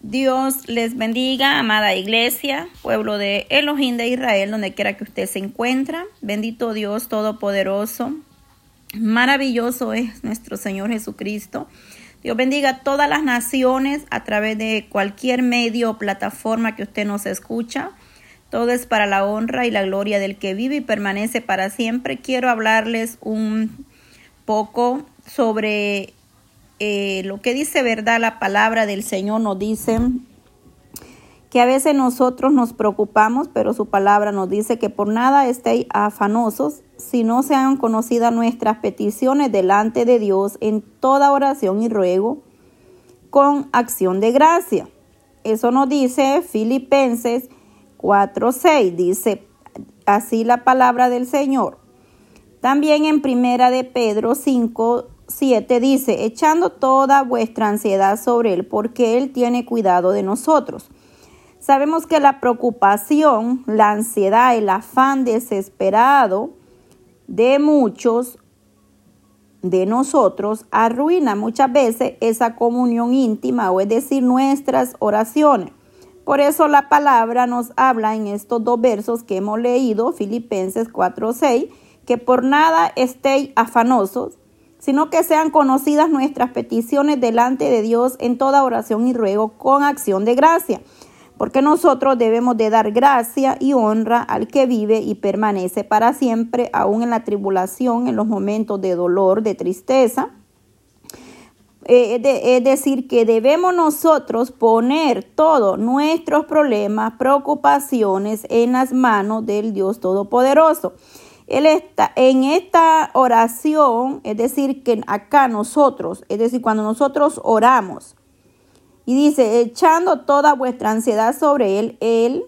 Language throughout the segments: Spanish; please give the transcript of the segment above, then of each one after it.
Dios les bendiga, amada iglesia, pueblo de Elohim de Israel, donde quiera que usted se encuentre. Bendito Dios Todopoderoso. Maravilloso es nuestro Señor Jesucristo. Dios bendiga a todas las naciones a través de cualquier medio o plataforma que usted nos escucha. Todo es para la honra y la gloria del que vive y permanece para siempre. Quiero hablarles un poco sobre eh, lo que dice verdad la palabra del Señor nos dice que a veces nosotros nos preocupamos, pero su palabra nos dice que por nada estéis afanosos, si no sean conocidas nuestras peticiones delante de Dios en toda oración y ruego con acción de gracia. Eso nos dice Filipenses 4:6, dice así la palabra del Señor. También en Primera de Pedro 5 7 dice, echando toda vuestra ansiedad sobre Él, porque Él tiene cuidado de nosotros. Sabemos que la preocupación, la ansiedad, el afán desesperado de muchos de nosotros arruina muchas veces esa comunión íntima, o es decir, nuestras oraciones. Por eso la palabra nos habla en estos dos versos que hemos leído, Filipenses 4:6, que por nada estéis afanosos, sino que sean conocidas nuestras peticiones delante de Dios en toda oración y ruego con acción de gracia, porque nosotros debemos de dar gracia y honra al que vive y permanece para siempre, aún en la tribulación, en los momentos de dolor, de tristeza. Eh, es decir, que debemos nosotros poner todos nuestros problemas, preocupaciones en las manos del Dios Todopoderoso. Él está en esta oración, es decir, que acá nosotros, es decir, cuando nosotros oramos, y dice, echando toda vuestra ansiedad sobre Él, Él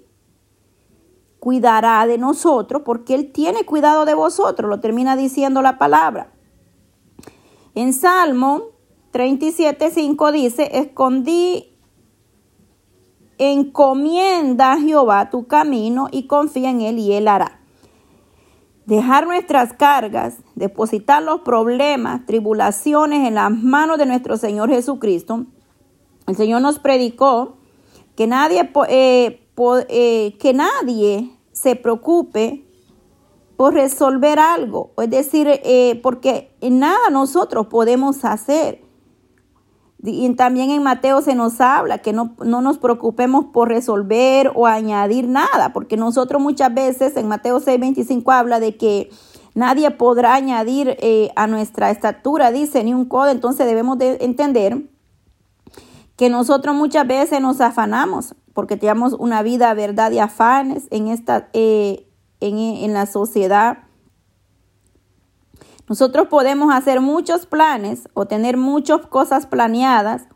cuidará de nosotros, porque Él tiene cuidado de vosotros, lo termina diciendo la palabra. En Salmo 37.5 dice, escondí, encomienda a Jehová tu camino y confía en Él y Él hará dejar nuestras cargas, depositar los problemas, tribulaciones en las manos de nuestro Señor Jesucristo. El Señor nos predicó que nadie, eh, eh, que nadie se preocupe por resolver algo, es decir, eh, porque nada nosotros podemos hacer. Y también en Mateo se nos habla que no, no, nos preocupemos por resolver o añadir nada, porque nosotros muchas veces en Mateo 6:25 habla de que nadie podrá añadir eh, a nuestra estatura, dice, ni un codo. Entonces debemos de entender que nosotros muchas veces nos afanamos porque tenemos una vida, verdad y afanes en, esta, eh, en, en la sociedad nosotros podemos hacer muchos planes o tener muchas cosas planeadas,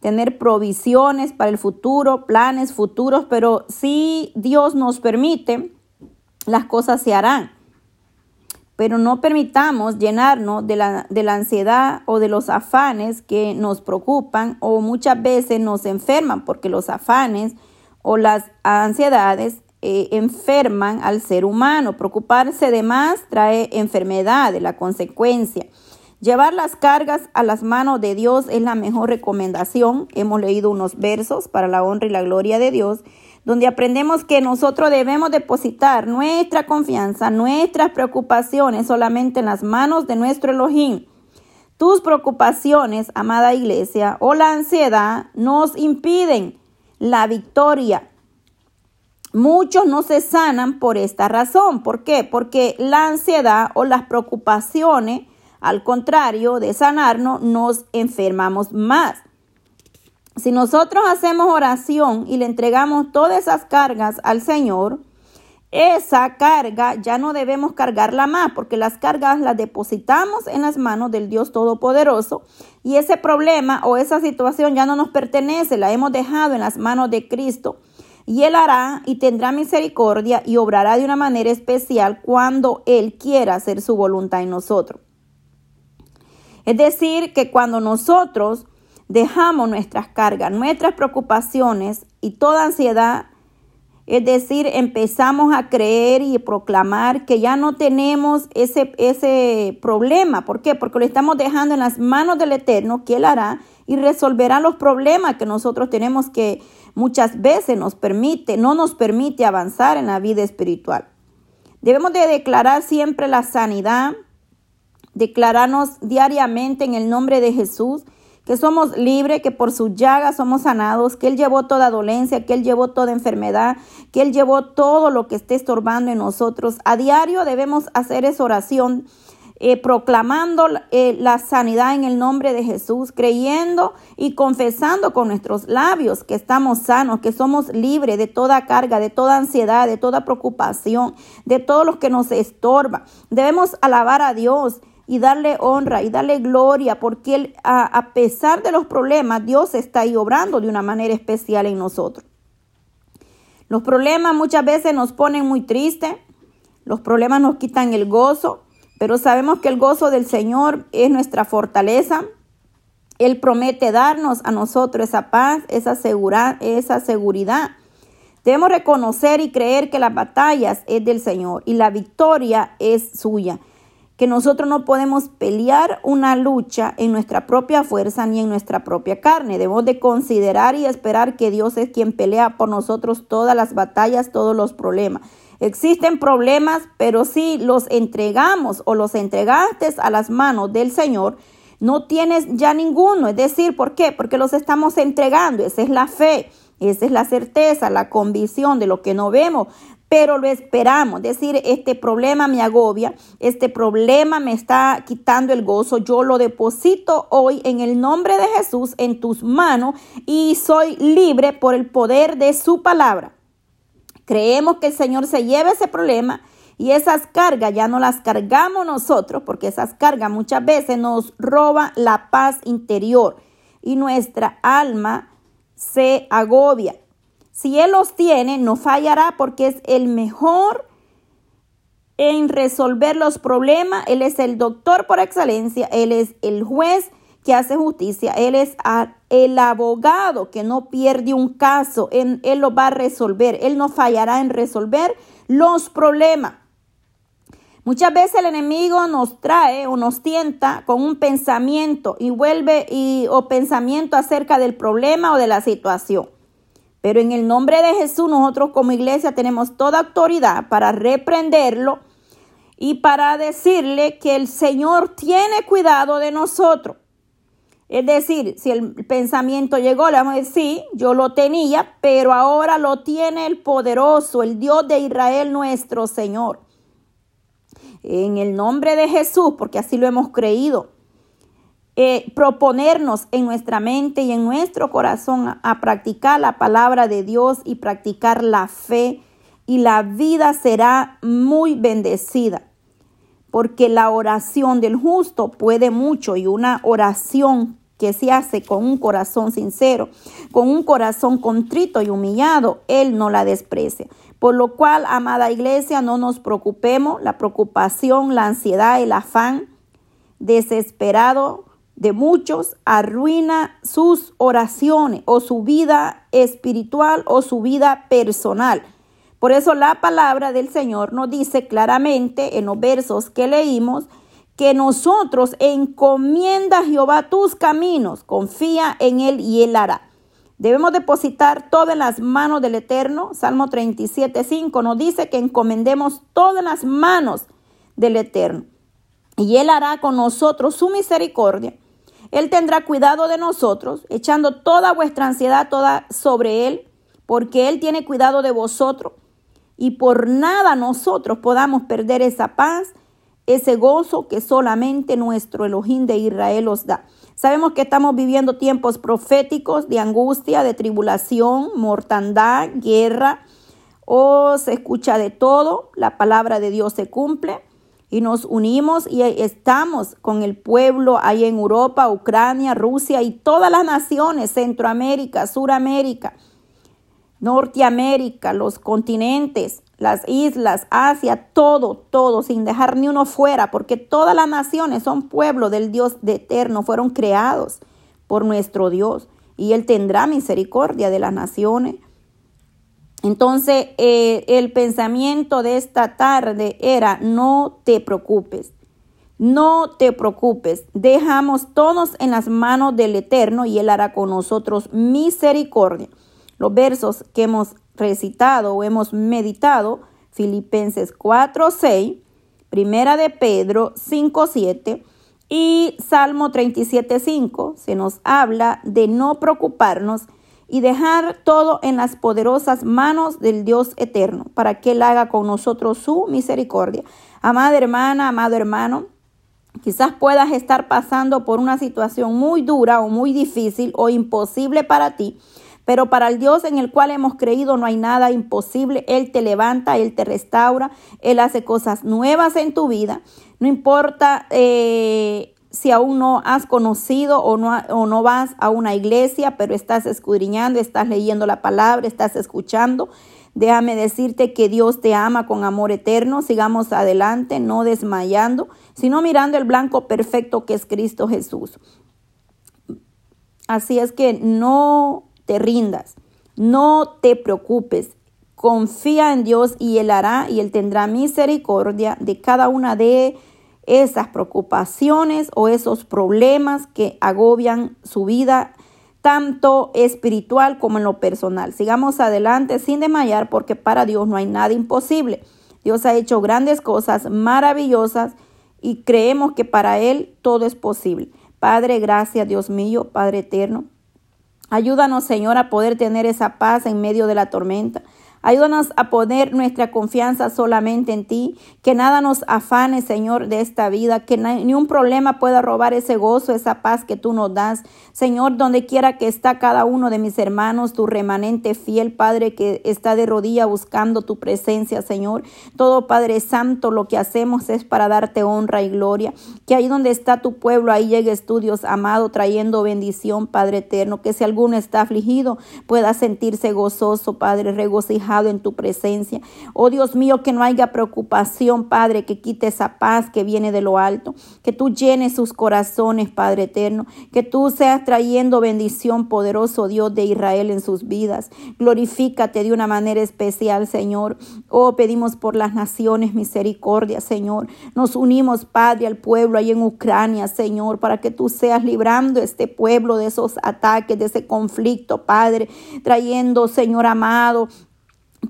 tener provisiones para el futuro, planes futuros, pero si Dios nos permite, las cosas se harán. Pero no permitamos llenarnos de la, de la ansiedad o de los afanes que nos preocupan o muchas veces nos enferman porque los afanes o las ansiedades eh, enferman al ser humano. Preocuparse de más trae enfermedad, la consecuencia. Llevar las cargas a las manos de Dios es la mejor recomendación. Hemos leído unos versos para la honra y la gloria de Dios, donde aprendemos que nosotros debemos depositar nuestra confianza, nuestras preocupaciones solamente en las manos de nuestro Elohim. Tus preocupaciones, amada iglesia, o la ansiedad nos impiden la victoria. Muchos no se sanan por esta razón. ¿Por qué? Porque la ansiedad o las preocupaciones, al contrario de sanarnos, nos enfermamos más. Si nosotros hacemos oración y le entregamos todas esas cargas al Señor, esa carga ya no debemos cargarla más porque las cargas las depositamos en las manos del Dios Todopoderoso y ese problema o esa situación ya no nos pertenece, la hemos dejado en las manos de Cristo y Él hará y tendrá misericordia y obrará de una manera especial cuando Él quiera hacer su voluntad en nosotros. Es decir, que cuando nosotros dejamos nuestras cargas, nuestras preocupaciones y toda ansiedad, es decir, empezamos a creer y proclamar que ya no tenemos ese, ese problema. ¿Por qué? Porque lo estamos dejando en las manos del Eterno, que Él hará y resolverá los problemas que nosotros tenemos que muchas veces nos permite, no nos permite avanzar en la vida espiritual. Debemos de declarar siempre la sanidad, declararnos diariamente en el nombre de Jesús que somos libres, que por sus llagas somos sanados, que Él llevó toda dolencia, que Él llevó toda enfermedad, que Él llevó todo lo que esté estorbando en nosotros. A diario debemos hacer esa oración. Eh, proclamando eh, la sanidad en el nombre de Jesús, creyendo y confesando con nuestros labios que estamos sanos, que somos libres de toda carga, de toda ansiedad, de toda preocupación, de todo lo que nos estorba. Debemos alabar a Dios y darle honra y darle gloria, porque él, a, pesar de los problemas, Dios está ahí obrando de una manera especial en nosotros. Los problemas muchas veces nos ponen muy tristes, los problemas nos quitan el gozo, pero sabemos que el gozo del Señor es nuestra fortaleza. Él promete darnos a nosotros esa paz, esa, esa seguridad. Debemos reconocer y creer que las batallas es del Señor y la victoria es suya que nosotros no podemos pelear una lucha en nuestra propia fuerza ni en nuestra propia carne. Debemos de considerar y esperar que Dios es quien pelea por nosotros todas las batallas, todos los problemas. Existen problemas, pero si los entregamos o los entregaste a las manos del Señor, no tienes ya ninguno. Es decir, ¿por qué? Porque los estamos entregando. Esa es la fe. Esa es la certeza, la convicción de lo que no vemos, pero lo esperamos. Decir, este problema me agobia, este problema me está quitando el gozo. Yo lo deposito hoy en el nombre de Jesús en tus manos y soy libre por el poder de su palabra. Creemos que el Señor se lleva ese problema y esas cargas ya no las cargamos nosotros porque esas cargas muchas veces nos roban la paz interior y nuestra alma se agobia. Si Él los tiene, no fallará porque es el mejor en resolver los problemas. Él es el doctor por excelencia. Él es el juez hace justicia. Él es el abogado que no pierde un caso. Él, él lo va a resolver. Él no fallará en resolver los problemas. Muchas veces el enemigo nos trae o nos tienta con un pensamiento y vuelve y, o pensamiento acerca del problema o de la situación. Pero en el nombre de Jesús nosotros como iglesia tenemos toda autoridad para reprenderlo y para decirle que el Señor tiene cuidado de nosotros. Es decir, si el pensamiento llegó, le vamos a decir, sí, yo lo tenía, pero ahora lo tiene el poderoso, el Dios de Israel nuestro Señor. En el nombre de Jesús, porque así lo hemos creído. Eh, proponernos en nuestra mente y en nuestro corazón a, practicar la palabra de Dios y practicar la fe y la vida será muy bendecida. Porque la oración del justo puede mucho y una oración que se hace con un corazón sincero, con un corazón contrito y humillado, Él no la desprecia. Por lo cual, amada iglesia, no nos preocupemos, la preocupación, la ansiedad, el afán desesperado de muchos arruina sus oraciones o su vida espiritual o su vida personal. Por eso la palabra del Señor nos dice claramente en los versos que leímos que nosotros encomienda a Jehová tus caminos, confía en Él y Él hará. Debemos depositar todo en las manos del Eterno. Salmo 37, 5 nos dice que encomendemos todo en las manos del Eterno. Y Él hará con nosotros su misericordia él tendrá cuidado de nosotros, echando toda vuestra ansiedad toda sobre Él, porque Él tiene cuidado de vosotros. Y por nada nosotros podamos perder esa paz, ese gozo que solamente nuestro Elohim de Israel os da. Sabemos que estamos viviendo tiempos proféticos de angustia, de tribulación, mortandad, guerra. O se escucha de todo, la palabra de Dios se cumple y nos unimos y estamos con el pueblo ahí en Europa, Ucrania, Rusia y todas las naciones, Centroamérica, Suramérica, Norteamérica, los continentes, las islas, Asia, todo, todo, sin dejar ni uno fuera, porque todas las naciones son pueblo del Dios de eterno, fueron creados por nuestro Dios y Él tendrá misericordia de las naciones entonces, eh, el pensamiento de esta tarde era, no te preocupes. No te preocupes, dejamos todos en las manos del Eterno y Él hará con nosotros misericordia. Los versos que hemos recitado o hemos meditado, Filipenses 4, 6, Primera de Pedro 5, 7 y Salmo 37, 5, se nos habla de no preocuparnos y dejar todo en las poderosas manos del Dios eterno, para que Él haga con nosotros su misericordia. Amada hermana, amado hermano, quizás puedas estar pasando por una situación muy dura o muy difícil o imposible para ti, pero para el Dios en el cual hemos creído no hay nada imposible. Él te levanta, Él te restaura, Él hace cosas nuevas en tu vida. No importa eh, si aún no has conocido o no, o no vas a una iglesia, pero estás escudriñando, estás leyendo la palabra, estás escuchando. Déjame decirte que Dios te ama con amor eterno. Sigamos adelante, no desmayando, sino mirando el blanco perfecto que es Cristo Jesús. Así es que no te rindas, no te preocupes. Confía en Dios y Él hará y Él tendrá misericordia de cada una de esas preocupaciones o esos problemas que agobian su vida, tanto espiritual como en lo personal. Sigamos adelante sin desmayar porque para Dios no hay nada imposible. Dios ha hecho grandes cosas maravillosas y creemos que para Él todo es posible. Padre, gracias Dios mío, Padre eterno. Ayúdanos, Señor, a poder tener esa paz en medio de la tormenta. Ayúdanos a poner nuestra confianza solamente en ti, que nada nos afane, Señor, de esta vida, que ni un problema pueda robar ese gozo, esa paz que tú nos das. Señor, donde quiera que está cada uno de mis hermanos, tu remanente fiel, Padre, que está de rodilla buscando tu presencia, Señor. Todo, Padre Santo, lo que hacemos es para darte honra y gloria. Que ahí donde está tu pueblo, ahí llegue estudios, amado, trayendo bendición, Padre eterno. Que si alguno está afligido, pueda sentirse gozoso, Padre, regocijado en tu presencia. Oh Dios mío, que no haya preocupación, Padre, que quite esa paz que viene de lo alto, que tú llenes sus corazones, Padre eterno, que tú seas trayendo bendición, poderoso Dios de Israel en sus vidas. Glorifícate de una manera especial, Señor. Oh, pedimos por las naciones misericordia, Señor. Nos unimos, Padre, al pueblo ahí en Ucrania, Señor, para que tú seas librando este pueblo de esos ataques, de ese conflicto, Padre, trayendo, Señor amado,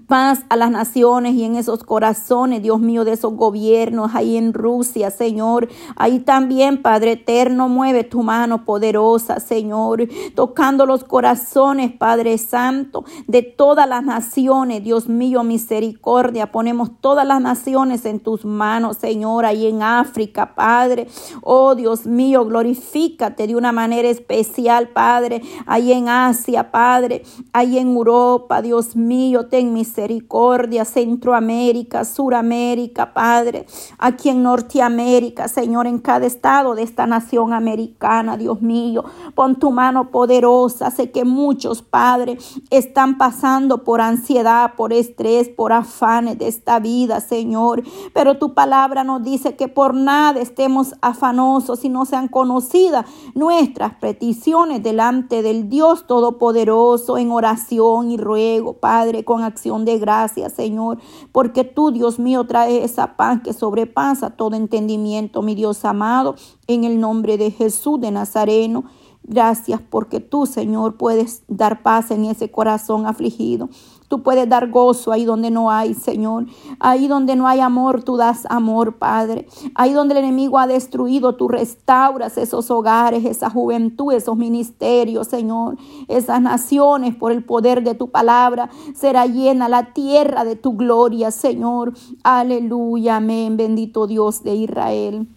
paz a las naciones y en esos corazones, Dios mío, de esos gobiernos ahí en Rusia, Señor. Ahí también, Padre eterno, mueve tu mano poderosa, Señor, tocando los corazones, Padre Santo, de todas las naciones, Dios mío, misericordia. Ponemos todas las naciones en tus manos, Señor, ahí en África, Padre. Oh, Dios mío, glorifícate de una manera especial, Padre, ahí en Asia, Padre, ahí en Europa, Dios mío, ten misericordia, Centroamérica, Suramérica, Padre, aquí en Norteamérica, Señor, en cada estado de esta nación americana, Dios mío, pon tu mano poderosa. Sé que muchos, Padre, están pasando por ansiedad, por estrés, por afanes de esta vida, Señor, pero tu palabra nos dice que por nada estemos afanosos y no sean conocidas nuestras peticiones delante del Dios Todopoderoso en oración y ruego, Padre, con de gracias, Señor, porque tú, Dios mío, traes esa paz que sobrepasa todo entendimiento, mi Dios amado, en el nombre de Jesús de Nazareno. Gracias porque tú, Señor, puedes dar paz en ese corazón afligido. Tú puedes dar gozo ahí donde no hay, Señor. Ahí donde no hay amor, tú das amor, Padre. Ahí donde el enemigo ha destruido, tú restauras esos hogares, esa juventud, esos ministerios, Señor. Esas naciones por el poder de tu palabra. Será llena la tierra de tu gloria, Señor. Aleluya, amén. Bendito Dios de Israel.